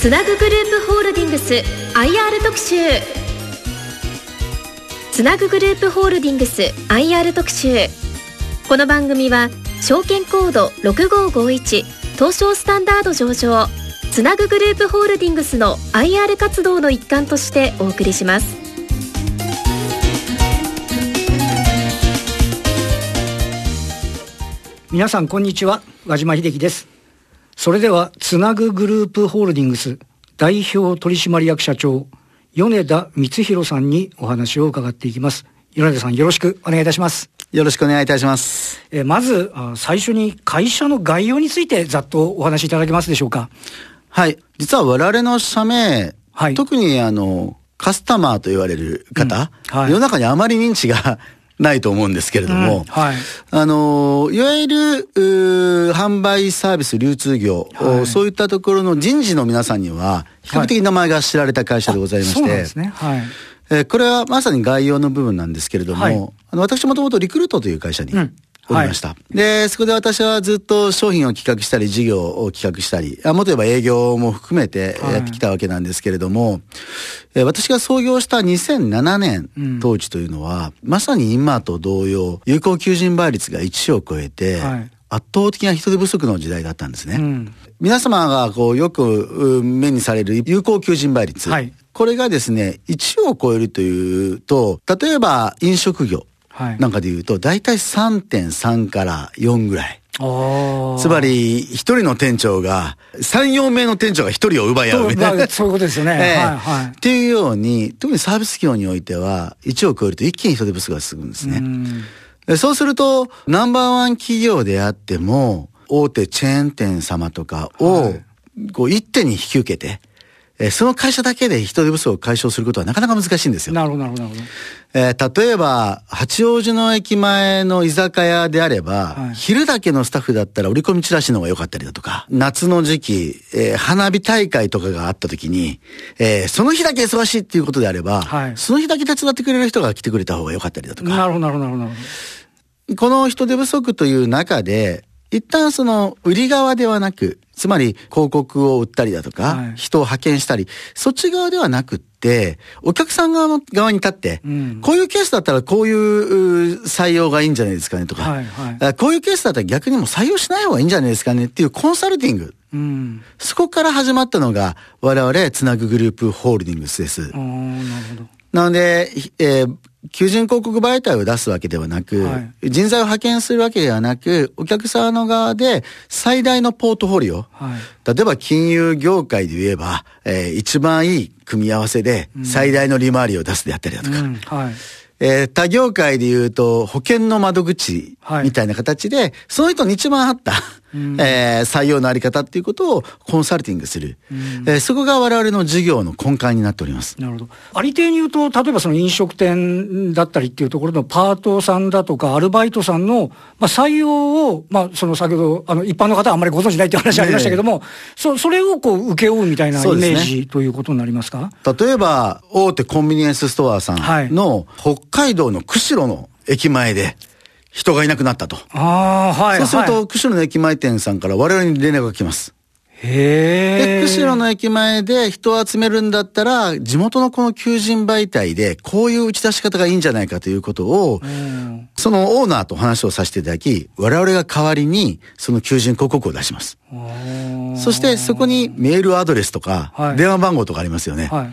つなぐグループホールディングス IR 特集。つなぐグループホールディングス IR 特集。この番組は証券コード6551東証スタンダード上場つなぐグループホールディングスの IR 活動の一環としてお送りします。皆さんこんにちは。和島秀樹です。それではつなぐグループホールディングス代表取締役社長米田光弘さんにお話を伺っていきます。米田さんよろしくお願いいたします。よろしくお願いいたします。えーまずあ最初に会社の概要についてざっとお話しいただけますでしょうか？はい。実は我々の社名、はい。特にあの、カスタマーと言われる方、うん。はい。世の中にあまり認知がないと思うんですけれども、うん。はい。あの、いわゆる、販売サービス流通業、はい。そういったところの人事の皆さんには、比較的名前が知られた会社でございまして、そうですね。はい。えーこれはまさに概要の部分なんですけれども、はい。あの私もともとリクルートという会社にうんおりました。で、そこで私はずっと商品を企画したり、事業を企画したり、あもっと言えば営業も含めてはいやってきたわけなんですけれども、えー私が創業した2007年うん当時というのは、まさに今と同様、有効求人倍率が1を超えて、はい圧倒的な人手不足の時代だったんですね。うん皆様がこうよくう目にされる有効求人倍率。はいこれがですね、1を超えるというと、例えば飲食業はいなんかで言うと、大体3.3から4ぐらい。つまり、一人の店長が、3、4名の店長が一人を奪い合うみたいな。まあそういうことですよね。ええ。はいはい。っていうように、特にサービス業においては、1を超えると一気に人手不足が進むんですね。うそうすると、ナンバーワン企業であっても、大手チェーン店様とかをはい、こう一手に引き受けて、えーその会社だけで人手不足を解消することはなかなか難しいんですよ。なるほどなるほどなるほど。えー例えば、八王子の駅前の居酒屋であれば、はい。昼だけのスタッフだったら折り込みチラシの方が良かったりだとか、夏の時期、えー花火大会とかがあった時に、えーその日だけ忙しいっていうことであれば、はい。その日だけ手伝ってくれる人が来てくれた方が良かったりだとか、なるほどなるほどなるほど。この人手不足という中で、一旦その売り側ではなく、つまり広告を売ったりだとか、はい。人を派遣したり、そっち側ではなくって、お客さん側の側に立って、うん。こういうケースだったらこういうう採用がいいんじゃないですかねとか、はいはい。あこういうケースだったら逆にもう採用しない方がいいんじゃないですかねっていうコンサルティング。どうん。そこから始まったのが我々つなぐグループホールディングスです。なので、ひえー求人広告媒体を出すわけではなく、はい。人材を派遣するわけではなく、お客様の側で最大のポートフォリオ、はい。例えば金融業界で言えば、えー一番いい組み合わせで最大の利回りを出すであったりだとか、うん。はい。えー他業界で言うと保険の窓口はい。みたいな形で、その人に一番合った、えー採用のあり方っていうことをコンサルティングする、えーそこが我々の事業の根幹になっております。なるほど。ありていに言うと、例えばその飲食店だったりっていうところのパートさんだとか、アルバイトさんの、まあ、採用を、まあ、その先ほど、あの、一般の方はあんまりご存知ないっていう話ありましたけども、そそれをこう、請け負うみたいなイメージということになりますか？例えば、大手コンビニエンスストアさはい。んの北海道の釧路の駅前で人がいなくなったと。ああ、はい。そうすると、はい、釧路の駅前店さんから我々に連絡が来ます。へで、え。釧路の駅前で人を集めるんだったら、地元のこの求人媒体で、こういう打ち出し方がいいんじゃないかということを、うんそのオーナーと話をさせていただき、我々が代わりに、その求人広告を出します。そして、そこにメールアドレスとかは、い電話番号とかありますよね。はい。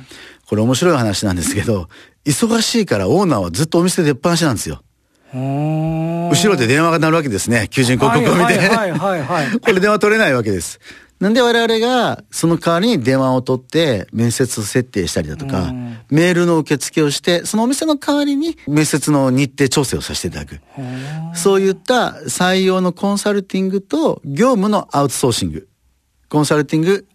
これ面白い話なんですけど、忙しいからオーナーはずっとお店で出っ放しなんですよ。後後ろで電話が鳴るわけですね。求人広告を見て。はいはいはいはい これ電話取れないわけです。なんで我々がその代わりに電話を取って面接設定したりだとかうん、メールの受付をして、そのお店の代わりに面接の日程調整をさせていただく。そういった採用のコンサルティングと業務のアウトソーシング。コンサルティング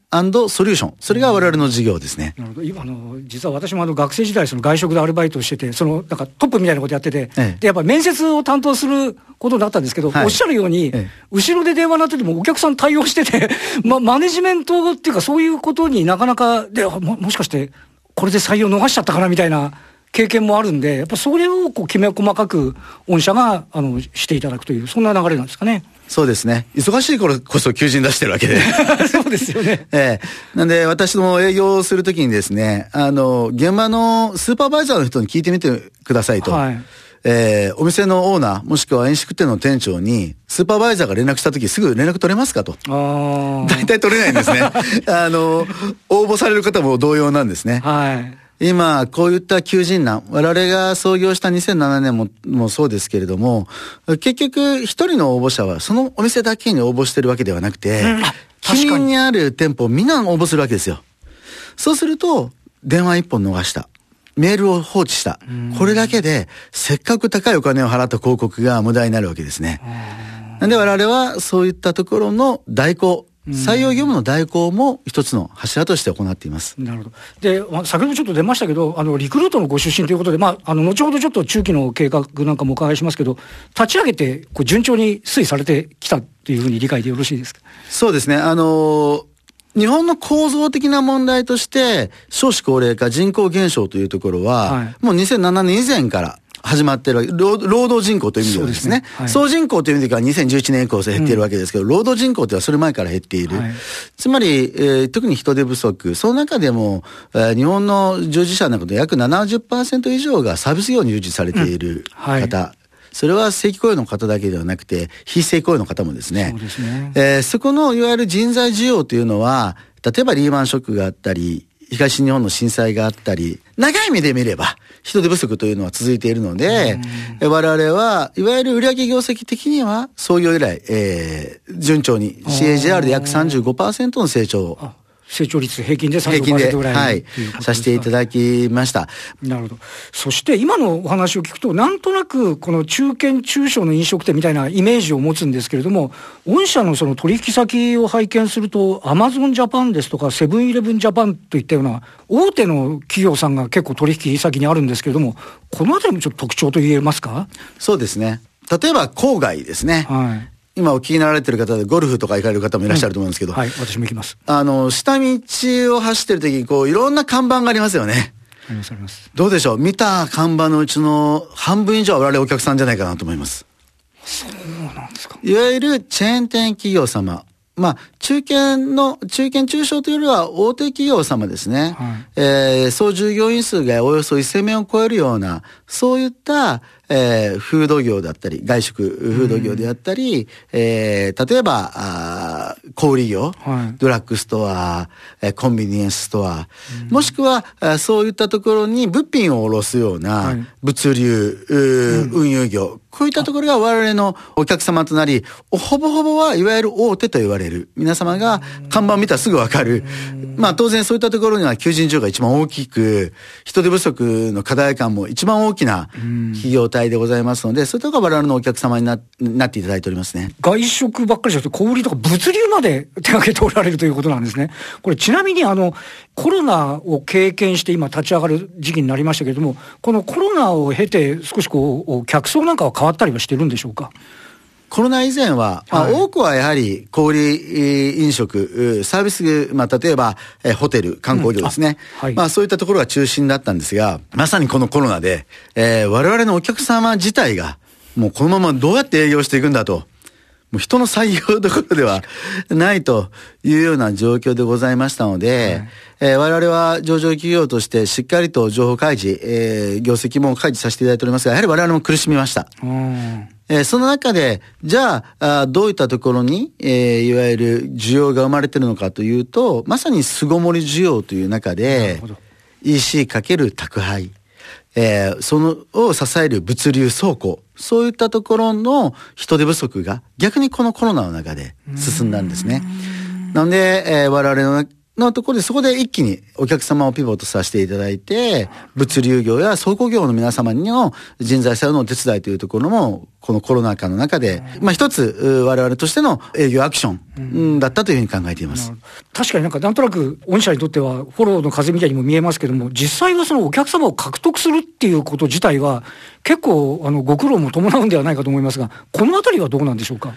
ソリューション。それが我々の事業ですね。なるほど今あの実は私もあの学生時代その外食でアルバイトをしててそのなんかトップみたいなことやってて、ええでやっぱ面接を担当することになったんですけど、はいおっしゃるように、ええ後ろで電話鳴っててもお客さん対応してて、ま、マネジメントっていうかそういうことになかなかであももしかしてこれで採用逃しちゃったかなみたいな経験もあるんでやっぱそれをこうきめ細かく御社があのしていただくというそんな流れなんですかね。そうですね。忙しい頃こそ求人出してるわけで。そうですよね。ええなんで、私も営業するときにですね、あの、現場のスーパーバイザーの人に聞いてみてくださいと。はいえーお店のオーナー、もしくは飲食店の店長に、スーパーバイザーが連絡したときすぐ連絡取れますかと。大体取れないんですね。あの、応募される方も同様なんですね。はい。今、こういった求人難、我々が創業した2007年ももそうですけれども、結局、一人の応募者はそのお店だけに応募してるわけではなくて、うんあ近隣にある店舗みんな応募するわけですよ。そうすると、電話一本逃した。メールを放置した。これだけで、せっかく高いお金を払った広告が無駄になるわけですね。なんで我々はそういったところの代行、採用業務の代行も一つの柱として行っています。なるほど。で、まあ先ほどちょっと出ましたけど、あの、リクルートのご出身ということで、まあ、あの、後ほどちょっと中期の計画なんかもお伺いしますけど、立ち上げて、こう、順調に推移されてきたっていうふうに理解でよろしいですか？そうですね。あのー日本の構造的な問題として、少子高齢化、人口減少というところは、はいもう2007年以前から始まってるわけ。労労働人口という意味ではですね。すね。はい。総人口という意味では2011年以降減っているわけですけど、労働人口というのはそれ前から減っている。はい。つまり、えー特に人手不足、その中でも、えー日本の従事者の中で約70%以上がサービス業に従事されているはい。方、それは正規雇用の方だけではなくて、非正規雇用の方もですね。そね。えーそこのいわゆる人材需要というのは、例えばリーマンショックがあったり、東日本の震災があったり、長い目で見れば、人手不足というのは続いているので、えー我々は、いわゆる売上業績的には、創業以来、えー順調に、CAGR で約35%の成長を、あ成長率平均で平均で、35%ぐらいはいさせていただきました。なるほど。そして今のお話を聞くと、なんとなくこの中堅中小の飲食店みたいなイメージを持つんですけれども、御社のその取引先を拝見すると、アマゾンジャパンですとか、セブンイレブンジャパンといったような大手の企業さんが結構取引先にあるんですけれども、このあたりもちょっと特徴と言えますか？そうですね。例えば、郊外ですね。はい。今お聞きになられてる方で、ゴルフとか行かれる方もいらっしゃると思うんですけど、はい、私も行きます。あの、下道を走ってる時に、こう、いろんな看板がありますよね。ありますあります。どうでしょう？見た看板のうちの半分以上は我々お客さんじゃないかなと思います。そうなんですか。いわゆるチェーン店企業様。まあ、中堅の、中堅中小というよりは大手企業様ですね。はいえー総従業員数がおよそ1000名を超えるような、そういった、えーフード業だったり、外食フード業であったり、えー例えば、あー小売業、はい。ドラッグストア、えーコンビニエンスストア、もしくは、そういったところに物品を卸すようはない。物流、うー運輸業、こういったところが我々のお客様となり、ほぼほぼはいわゆる大手と言われる。皆様が看板を見たらすぐわかる。まあ当然そういったところには求人需要が一番大きく、人手不足の課題感も一番大きな企業体でございますので、そういうところが我々のお客様にななっていただいておりますね。外食ばっかりじゃなくて、小売りとか物流まで手掛けておられるということなんですね。これちなみにあの、コロナを経験して今立ち上がる時期になりましたけれども、このコロナを経て少しこう、客層なんかは変わったりはしてるんでしょうか？コロナ以前は、まあはい多くはやはり小売飲食、うサービス、まあ、例えば、えーホテル、観光業ですね。あはいまあ、そういったところが中心だったんですが、まさにこのコロナで、えー我々のお客様自体が、もうこのままどうやって営業していくんだと。もう人の採用どころではないというような状況でございましたので、えー我々は上場企業としてしっかりと情報開示、えー業績も開示させていただいておりますが、やはり我々も苦しみました。うん。えーその中で、じゃああーどういったところに、えーいわゆる需要が生まれてるのかというと、まさに巣ごもり需要という中なで EC かける宅配、えーそのを支える物流倉庫、そういったところの人手不足が逆にこのコロナの中で進んだんですね。なので、えー我々ののところでそこで一気にお客様をピボットさせていただいて、物流業や倉庫業の皆様にの人材採用のお手伝いというところも、このコロナ禍の中で、まあ一つ、う我々としての営業アクションうんだったというふうに考えています。確かになんかなんとなく御社にとってはフォローの風みたいにも見えますけども、実際はそのお客様を獲得するっていうこと自体は結構あのご苦労も伴うんではないかと思いますが、このあたりはどうなんでしょうか？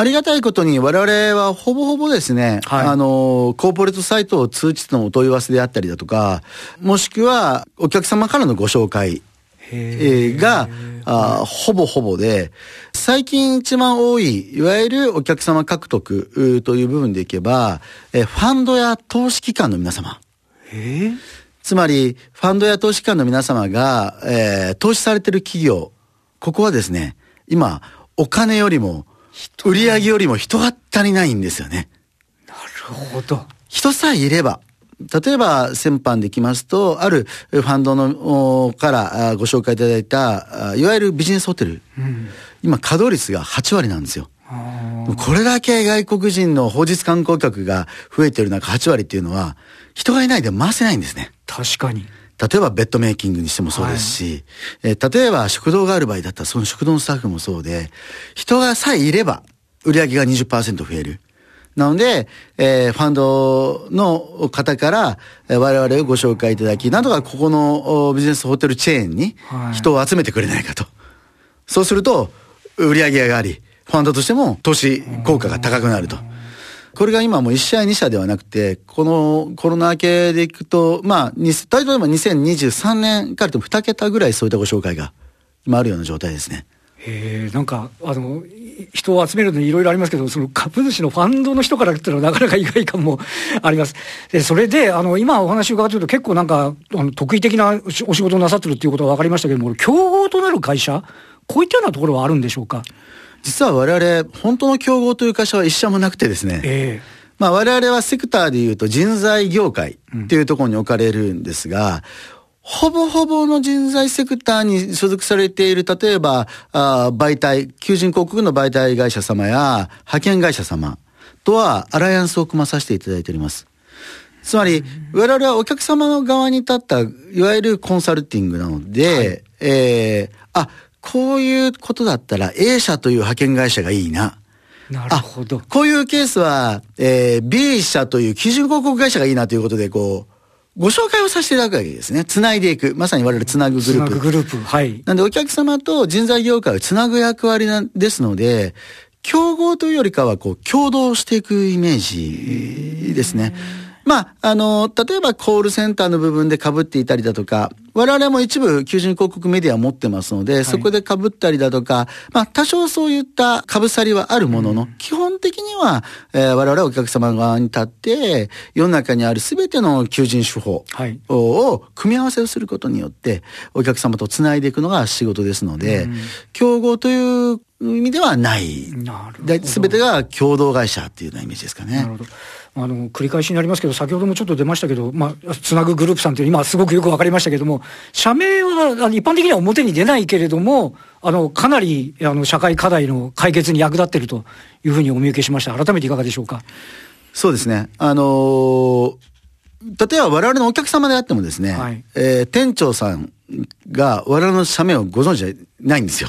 ありがたいことに我々はほぼほぼですね、はい。あの、コーポレートサイトを通じてのお問い合わせであったりだとか、もしくはお客様からのご紹介、えーが、あーほぼほぼで、最近一番多い、いわゆるお客様獲得という部分でいけば、えーファンドや投資機関の皆様。ええつまり、ファンドや投資機関の皆様が、えー投資されてる企業、ここはですね、今、お金よりも、売り上げよりも人が足りないんですよね。なるほど。人さえいれば、例えば先般できますと、あるファンドのおからあご紹介いただいた、あいわゆるビジネスホテル。今、稼働率が8割なんですよ。これだけ外国人の法日観光客が増えてる中8割っていうのは、人がいないで回せないんですね。確かに。例えばベッドメイキングにしてもそうですし、えー例えば食堂がある場合だったらその食堂のスタッフもそうで、人がさえいれば売り上げが20%増える。なので、えーファンドの方から、えー我々をご紹介いただき、なんとかここのおビジネスホテルチェーンにはい人を集めてくれないかと。そうすると、売り上げが上がり、ファンドとしても投資効果が高くなると。これが今もう1社2社ではなくて、このコロナ明けでいくと、まあ、例えば2023年からでも2桁ぐらいそういったご紹介が今あるような状態ですね。えー、なんか、あの、人を集めるのにいろいろありますけど、その株主のファンドの人から言ったらなかなか意外感もあります。で、それで、あの、今お話伺ってると結構なんか、あの、得意的なお仕事をなさってるっていうことは分かりましたけども、競合となる会社、こういったようなところはあるんでしょうか？実は我々、本当の競合という会社は一社もなくてですね。えまあ我々はセクターで言うと人材業界っていうところに置かれるんですが、ほぼほぼの人材セクターに所属されている、例えば、あー媒体、求人広告の媒体会社様や派遣会社様とはアライアンスを組まさせていただいております。つまり、我々はお客様の側に立った、いわゆるコンサルティングなので、えーあ、こういうことだったら A 社という派遣会社がいいな。えなるほど。こういうケースは、えー B 社という基準広告会社がいいなということで、こう、ご紹介をさせていただくわけですね。つないでいく。まさに我々つなぐグつなループ。ぐグループ。はい。なんでお客様と人材業界をつなぐ役割なんですので、競合というよりかは、こう、共同していくイメージですね。まあ、あの、例えばコールセンターの部分で被っていたりだとか、我々も一部求人広告メディアを持ってますので、そこで被ったりだとか、まあ、多少そういった被さりはあるものの、基本的には、えー我々はお客様側に立って、世の中にある全ての求人手法はいを組み合わせをすることによって、お客様とつないでいくのが仕事ですので、競合という意味ではない。なるほどで全てが共同会社っていうようなイメージですかねなる。ほど。あの、繰り返しになりますけど、先ほどもちょっと出ましたけど、まあ、つなぐグループさんって今すごくよくわかりましたけども、社名はあの一般的には表に出ないけれども、あの、かなり、あの、社会課題の解決に役立っているというふうにお見受けしました。改めていかがでしょうか？そうですね。あのー例えば我々のお客様であってもですね、はいえー店長さんが我々の社名をご存知じゃないんですよ。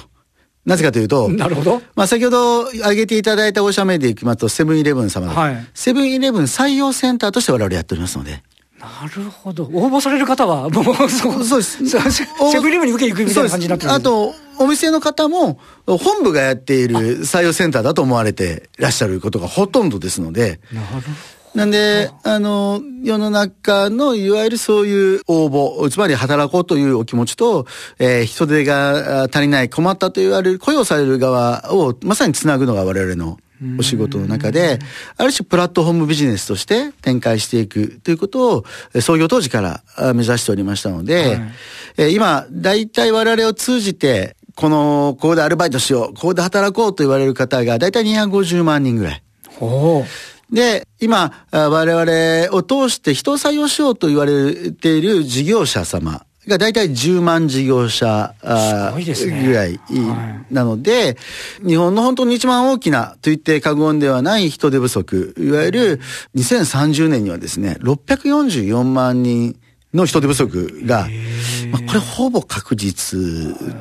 なぜかというと、なるほど。まあ先ほど挙げていただいたお社名でいきますと、セブンイレブン様はいセブンイレブン採用センターとして我々やっておりますので。なるほど。応募される方は、もう、そうそうですセセブンイレブンに受けに行くみたいな感じになってるあと、お店の方も、本部がやっている採用センターだと思われていらっしゃることがほとんどですので、なるほど。なんで、あの、世の中のいわゆるそういう応募、つまり働こうというお気持ちと、えー人手があ足りない、困ったと言われる、雇用される側をまさにつなぐのが我々のお仕事の中で、ある種プラットフォームビジネスとして展開していくということを、えー創業当時からあ目指しておりましたので、はい。えー今、大体我々を通じて、この、ここでアルバイトしよう、ここで働こうと言われる方が大体250万人ぐらい。ほで、今、あ我々を通して人を採用しようと言われている事業者様が大体10万事業者ぐらいはなので、日本の本当に一番大きなと言って過言ではない人手不足、いわゆる2030年にはですね、644万人の人手不足が、まあ、これほぼ確実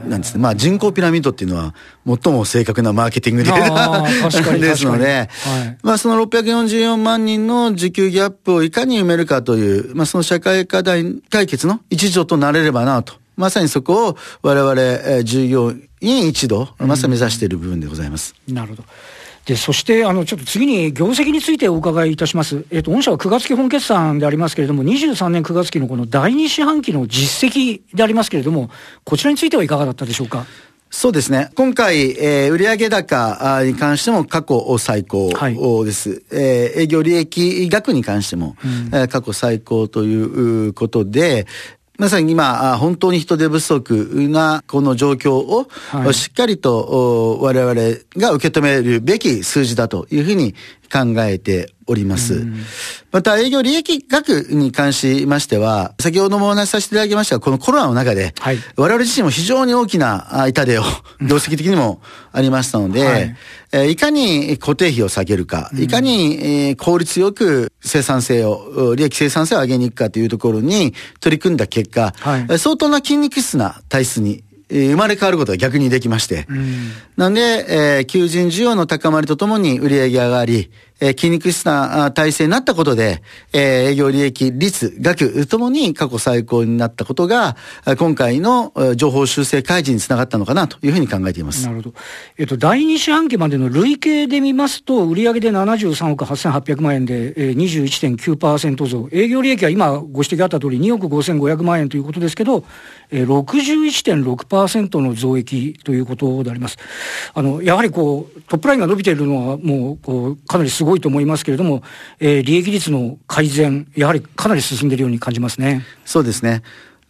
なんですね。まあ人口ピラミッドっていうのは最も正確なマーケティングデータ ですので、はいまあその644万人の時給ギャップをいかに埋めるかという、まあその社会課題解決の一助となれればなと。まさにそこを我々、えー従業員一同、まさに目指している部分でございます。う。なるほど。で、そして、あの、ちょっと次に業績についてお伺いいたします。えっ、と、御社は9月期本決算でありますけれども、23年9月期のこの第2四半期の実績でありますけれども、こちらについてはいかがだったでしょうか？そうですね。今回、えー、売上高に関しても過去最高です。はい、えー、営業利益額に関しても、うん、過去最高ということで、まさに今、本当に人手不足なこの状況を、しっかりと我々が受け止めるべき数字だというふうに考えております。また、営業利益額に関しましては、先ほどもお話しさせていただきましたが、このコロナの中で、はい、我々自身も非常に大きな痛手を、業績的にもありましたので、はい、えいかに固定費を下げるか、いかに、え効率よく生産性を、利益生産性を上げに行くかというところに取り組んだ結果、はい、相当な筋肉質な体質に生まれ変わることが逆にできまして。うん、なんで、えー、求人需要の高まりとともに売り上げ上がり、えー、筋肉質な体制になったことで、えー、営業利益率、額ともに過去最高になったことが、今回の情報修正開示につながったのかなというふうに考えています。なるほど。えっと、第2四半期までの累計で見ますと、売上で73億8800万円で、えー、21.9%増。営業利益は今ご指摘あった通り2億5500万円ということですけど、えー、61.6%の増益ということであります。あの、やはりこう、トップラインが伸びているのはもう、こう、かなりすごいと思いますけれども、えー、利益率の改善、やはりかなり進んでいるように感じますね。そうですね。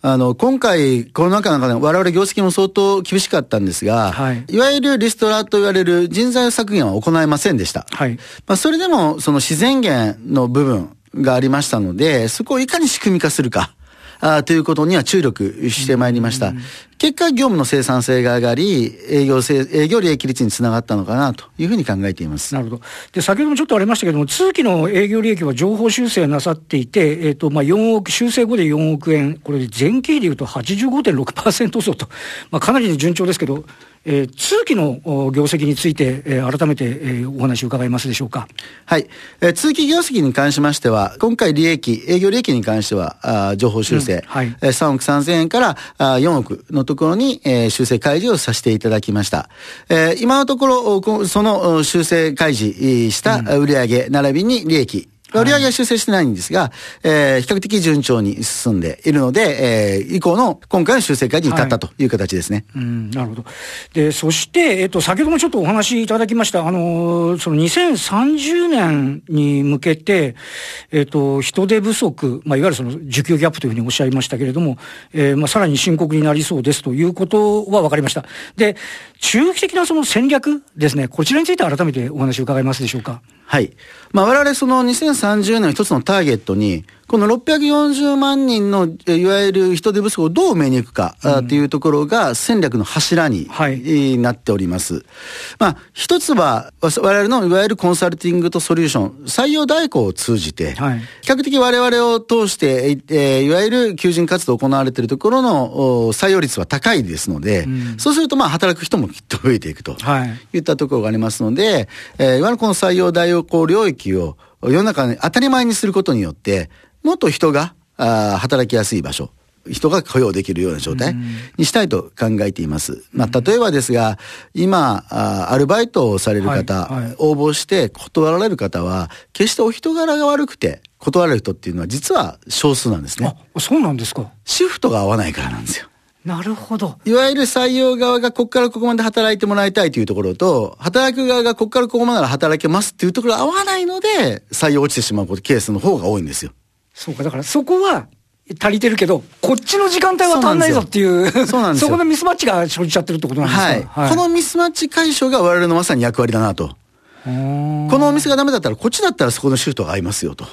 あの、今回、コロナ禍の中で我々業績も相当厳しかったんですが、はい、いわゆるリストラと言われる人材削減は行えませんでした。はい。まあ、それでも、その自然減の部分がありましたので、そこをいかに仕組み化するか。あということには注力してまいりました。結果、業務の生産性が上がり、営業性、営業利益率につながったのかなというふうに考えています。なるほど。で、先ほどもちょっとありましたけども、通期の営業利益は情報修正なさっていて、えっ、ー、と、まあ、4億、修正後で4億円、これで前期でいうと85.6%増と、まあ、かなり順調ですけど、えー、通期の業績について、えー、改めて、えー、お話を伺いますでしょうか？はい。えー、通期業績に関しましては、今回利益、営業利益に関しては、あ情報修正、うんはい、えー、3億3000円からあ4億のところに、えー、修正開示をさせていただきました。えー、今のところ、その修正開示した売上、並びに利益、売上は修正してないんですが、えー、比較的順調に進んでいるので、えー、以降の今回の修正会に至ったという形ですね。はい、うん、なるほど。で、そして、えっ、と、先ほどもちょっとお話いただきました、あのー、その2030年に向けて、えっ、と、人手不足、まあ、いわゆるその需給ギャップというふうにおっしゃいましたけれども、えー、まあ、さらに深刻になりそうですということは分かりました。で、中期的なその戦略ですね、こちらについて改めてお話を伺いますでしょうか。はい。まあ、我々その2030年の一つのターゲットに、この640万人のいわゆる人手不足をどう埋めに行くかというところが戦略の柱に、なっております。まあ、一つは我々のいわゆるコンサルティングとソリューション、採用代行を通じて、はい、比較的我々を通して、えー、いわゆる求人活動行われているところの採用率は高いですので、うん、そうするとまあ働く人もきっと増えていくといったところがありますので、えー、いわゆるこの採用代行領域を世の中に当たり前にすることによって、もっと人があ働きやすい場所、人が雇用できるような状態にしたいと考えています。まあ、例えばですが、今、あアルバイトをされる方、はいはい、応募して断られる方は、決してお人柄が悪くて断られる人っていうのは実は少数なんですね。あ、そうなんですか。シフトが合わないからなんですよ。なるほど。いわゆる採用側がここからここまで働いてもらいたいというところと、働く側がここからここまで働けますっていうところが合わないので、採用落ちてしまうケースの方が多いんですよ。そうか、だからそこは足りてるけど、こっちの時間帯は足んないぞっていう、そうなんですよ。そこのミスマッチが生じちゃってるってことなんですか、はい、はい、このミスマッチ解消が我々のまさに役割だなと。このお店がダメだったら、こっちだったらそこのシュートが合いますよと。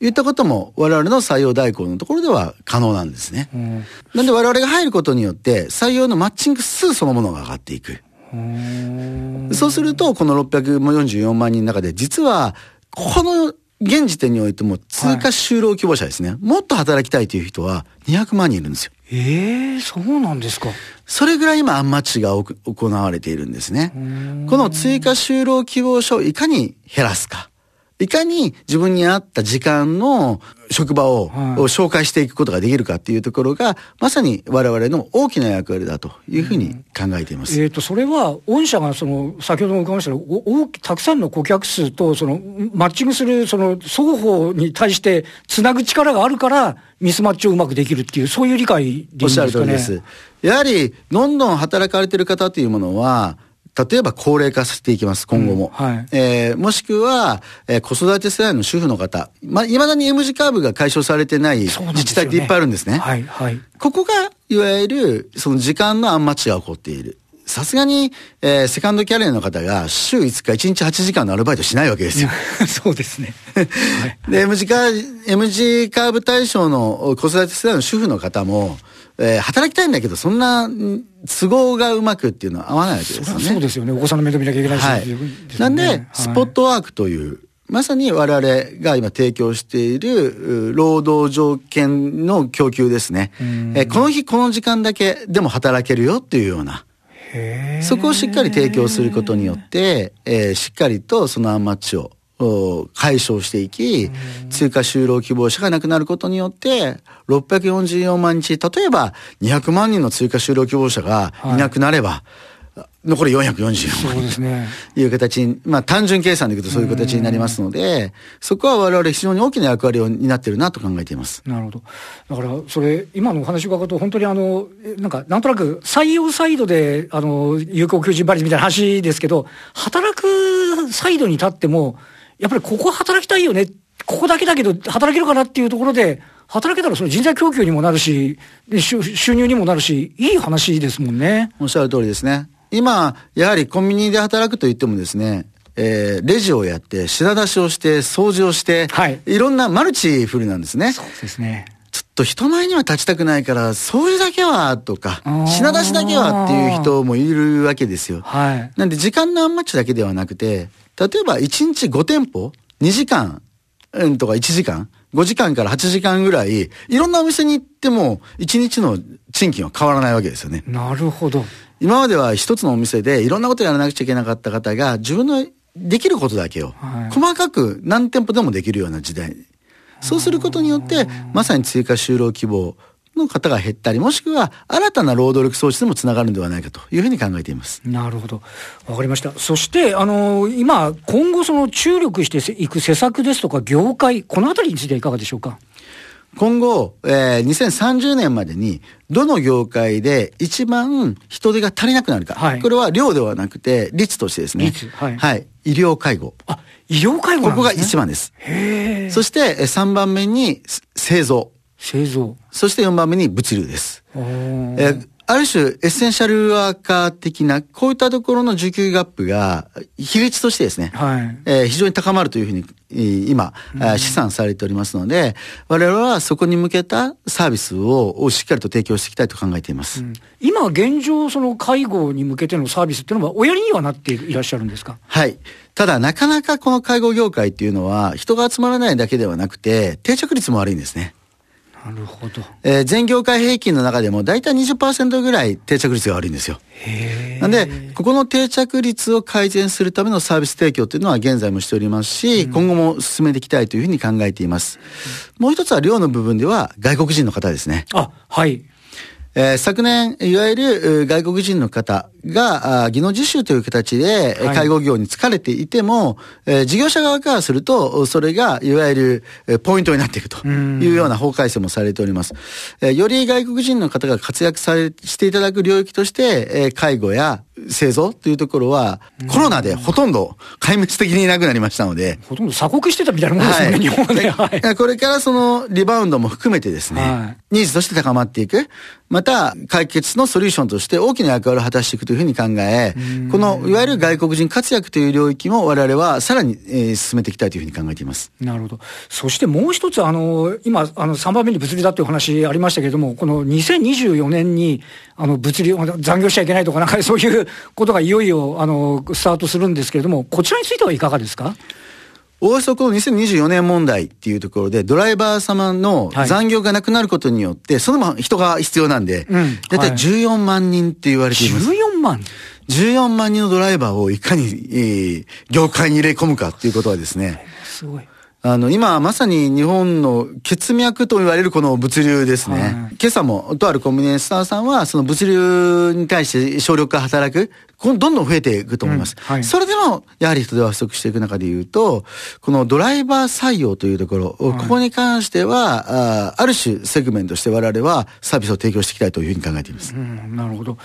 いったことも我々の採用代行のところでは可能なんですね。なんで我々が入ることによって採用のマッチング数そのものが上がっていく。そうするとこの644万人の中で実はこの現時点においても通過就労希望者ですね、はい、もっと働きたいという人は200万人いるんですよ。ええー、そうなんですか。それぐらい今アンマッチが行われているんですね。この追加就労希望者をいかに減らすか。いかに自分に合った時間の職場を、はい紹介していくことができるかっていうところが、まさに我々の大きな役割だというふうに考えています。えー、とそれは、御社がその先ほども伺いましたが、お大きたくさんの顧客数とそのマッチングするその双方に対してつなぐ力があるから、ミスマッチをうまくできるっていう、そういう理解でいいんおっしゃるですかね。通りです。やはり、どんどん働かれてる方というものは、例えば高齢化させていきます、今後も。うんはいえーもしくは、えー子育て世代の主婦の方。まあ、未だに M 字カーブが解消されてない自治体っていっぱいあるんですね。はい、はい。ここが、いわゆる、その時間のアンマッチが起こっている。さすがに、えーセカンドキャリアの方が週5日1日8時間のアルバイトしないわけですよ。そうですね。は いで、M 字カー、M 字カーブ対象の子育て世代の主婦の方も、えー働きたいんだけど、そんな、ん都合がうまくっていうのは合わないわけですよね。そうですよね。お子さんの面倒見なきゃいけないし。はいなんでよね、スポットワークという、まさに我々が今提供しているう労働条件の供給ですね。えーこの日この時間だけでも働けるよっていうような。そこをしっかり提供することによって、えーしっかりとそのアンマッチをお解消していき、追加就労希望者がなくなることによって、644万日、例えば200万人の追加就労希望者がいなくなれば、残り444そう万ですね。という形に、まあ単純計算でいくとそういう形になりますので、そこは我々非常に大きな役割を担っているなと考えています。なるほど。だから、それ、今のお話を伺うと、本当にあの、えなんか、なんとなく、採用サイドで、あの、有効求人倍率みたいな話ですけど、働くサイドに立っても、やっぱりここ働きたいよね、ここだけだけど、働けるかなっていうところで、働けたらその人材供給にもなるし、で収収入にもなるし、いい話ですもんね。おっしゃる通りですね。今、やはりコンビニで働くと言ってもですね、えーレジをやって、品出しをして、掃除をして、はいろんなマルチフルなんですね。そうですね。と人前には立ちたくないから、掃除だけは、とか品出しだけはっていう人もいるわけですよ。はい。なんで時間のアンマッチだけではなくて、例えば1日5店舗、2時間、うん、とか1時間、5時間から8時間ぐらい、いろんなお店に行っても、1日の賃金は変わらないわけですよね。なるほど。今までは一つのお店でいろんなことやらなくちゃいけなかった方が、自分のできることだけをはい、細かく何店舗でもできるような時代。そうすることによって、まさに追加就労希望の方が減ったり、もしくは新たな労働力創出にもつながるんではないかというふうに考えています。なるほど。わかりました。そして、あの今、今後その注力していく施策ですとか業界、このあたりについてはいかがでしょうか？今後、えー2030年までに、どの業界で一番人手が足りなくなるか。はいこれは量ではなくて、率としてですね。率はい医療介護。あ、医療介護ここが。一番です。へえ。そして、えー3番目にす製造。製造。そして4番目に物流です。えーある種、エッセンシャルワーカー的な、こういったところの需給ギャップが、比率としてですね、はい。えー非常に高まるというふうに、えー今、えー試算されておりますので、我々はそこに向けたサービスををしっかりと提供していきたいと考えています。今現状、その介護に向けてのサービスっていうのは、おやりにはなっていらっしゃるんですか？はい。ただ、なかなかこの介護業界っていうのは、人が集まらないだけではなくて、定着率も悪いんですね。なるほど。えー全業界平均の中でも、だいたい20%ぐらい定着率が悪いんですよ。なんで、ここの定着率を改善するためのサービス提供というのは現在もしておりますし、今後も進めていきたいというふうに考えています。もう一つは量の部分では外国人の方ですね。あ、はい。えー昨年、いわゆるえー外国人の方が、技能実習という形で、介護業に疲れていても、えー事業者側からすると、それが、いわゆる、えーポイントになっていくというような法改正もされております。えーより外国人の方が活躍され、していただく領域として、えー介護や製造というところは、コロナでほとんど壊滅的にいなくなりましたので、ほとんど鎖国してたみたいなもんですよね、日本はね。はい。でこれからそのリバウンドも含めてですね、はニーズとして高まっていく。また、解決のソリューションとして大きな役割を果たしていくというふうに考え、このいわゆる外国人活躍という領域も我々はさらに、えー進めていきたいというふうに考えています。なるほど。そしてもう一つ、あの、今、あの、3番目に物流だっていうお話ありましたけれども、この2024年に、あの、物流、残業しちゃいけないとか、なんかそういうことがいよいよ、あの、スタートするんですけれども、こちらについてはいかがですか？おおよそこの2024年問題っていうところで、ドライバー様のはい残業がなくなることによって、そのまま人が必要なんで、うんだいたい14万人って言われています。14万。14万人のドライバーをいかに、えー、業界に入れ込むかっていうことはですね。すごい。あの、今まさに日本の血脈と言われるこの物流ですね。はい、今朝も、とあるコンビニエンススターさんは、その物流に対して省力化働く、どんどん増えていくと思います。うんはい、それでも、やはり人手は不足していく中で言うと、このドライバー採用というところ、はい、ここに関しては、あある種セグメントして我々はサービスを提供していきたいというふうに考えています。うん、なるほど。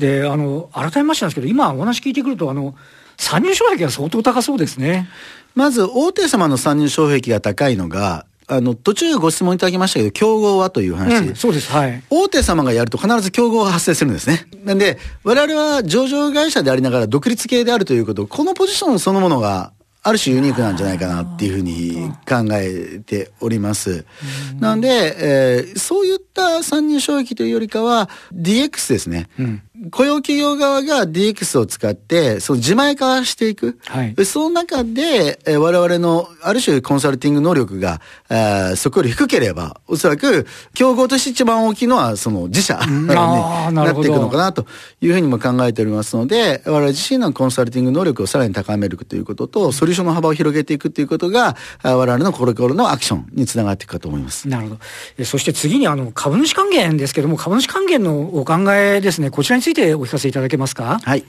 で、あの、改めましてなんですけど、今お話聞いてくると、あの、参入障壁は相当高そうですね。まず、大手様の参入障壁が高いのが、あの、途中ご質問いただきましたけど、競合はという話、うん、そうです。はい。大手様がやると必ず競合が発生するんですね。なんで、我々は上場会社でありながら独立系であるということ、このポジションそのものがある種ユニークなんじゃないかなっていうふうに考えております。なんで、えー、そういった参入障壁というよりかは DX ですね。うん雇用企業側が DX を使って、その自前化していく。はい、その中で、えー、我々のある種コンサルティング能力が、えー、そこより低ければ、おそらく競合として一番大きいのはその自社 になっていくのかなというふうにも考えておりますので、我々自身のコンサルティング能力をさらに高めるということと、ソリューションの幅を広げていくということが、我々のこれからのアクションにつながっていくかと思います。なるほど。そして次にあの株主還元ですけども、株主還元のお考えですね、こちらについてお聞かせいただけますか？はい。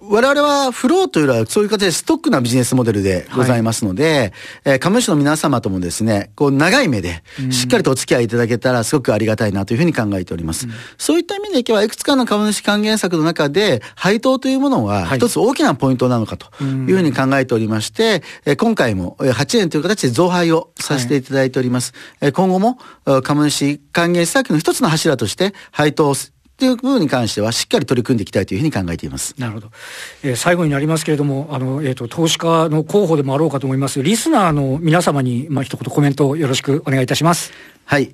我々はフローというのはそういう形でストックなビジネスモデルでございますので、はい、えー、株主の皆様ともですね、こう長い目でしっかりとお付き合いいただけたらすごくありがたいなというふうに考えております。うん、そういった意味で今日はいくつかの株主還元策の中で配当というものは一つ大きなポイントなのかというふうに考えておりまして、えー、今回も8円という形で増配をさせていただいております。はい、今後も株主還元施策の一つの柱として配当をっていう部分に関してはしっかり取り組んでいきたいというふうに考えています。なるほど。えー、最後になりますけれども、あの、えっ、ー、と、投資家の候補でもあろうかと思います、リスナーの皆様に、まあ、一言コメントをよろしくお願いいたします。はい。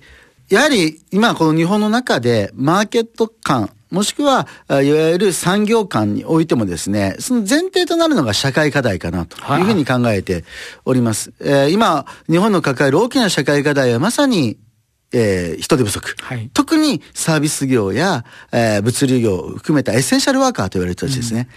やはり、今この日本の中で、マーケット感、もしくは、いわゆる産業間においてもですね、その前提となるのが社会課題かなというふうに考えております。えー、今、日本の抱える大きな社会課題はまさにえー、人手不足、はい、特にサービス業や、えー、物流業を含めたエッセンシャルワーカーと言われる人たちですね。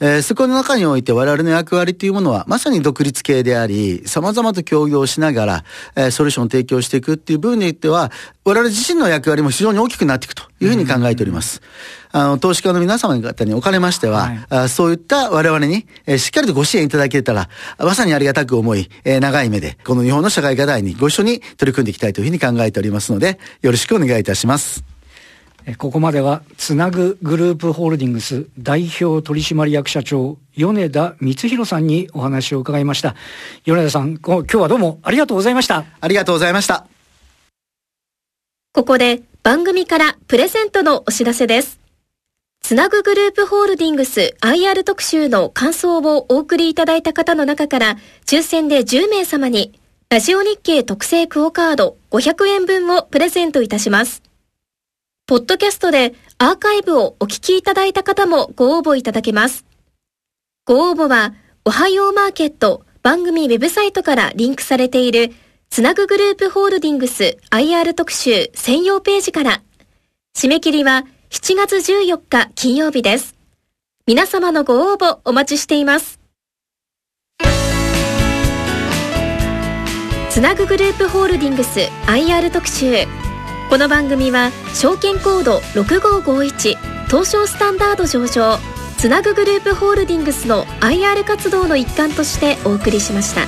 うん、えー、そこの中において我々の役割というものはまさに独立系であり、様々と協業しながら、えー、ソリューションを提供していくっていう部分においては、我々自身の役割も非常に大きくなっていくというふうに考えております。うんあの、投資家の皆様方におかれましては、はい、あそういった我々に、えー、しっかりとご支援いただけたら、まさにありがたく思い、えー、長い目で、この日本の社会課題にご一緒に取り組んでいきたいというふうに考えておりますので、よろしくお願いいたします。ここまでは、つなぐグループホールディングス代表取締役社長、米田光弘さんにお話を伺いました。米田さん、今日はどうもありがとうございました。ありがとうございました。ここで番組からプレゼントのお知らせです。つなぐグループホールディングス IR 特集の感想をお送りいただいた方の中から抽選で10名様にラジオ日経特製クオカード500円分をプレゼントいたします。ポッドキャストでアーカイブをお聞きいただいた方もご応募いただけます。ご応募はおはようマーケット番組ウェブサイトからリンクされているつなぐグループホールディングス IR 特集専用ページから締め切りは7月14日金曜日です。皆様のご応募お待ちしています。つなぐグループホールディングス IR 特集。この番組は証券コード6551東証スタンダード上場つなぐグループホールディングスの IR 活動の一環としてお送りしました。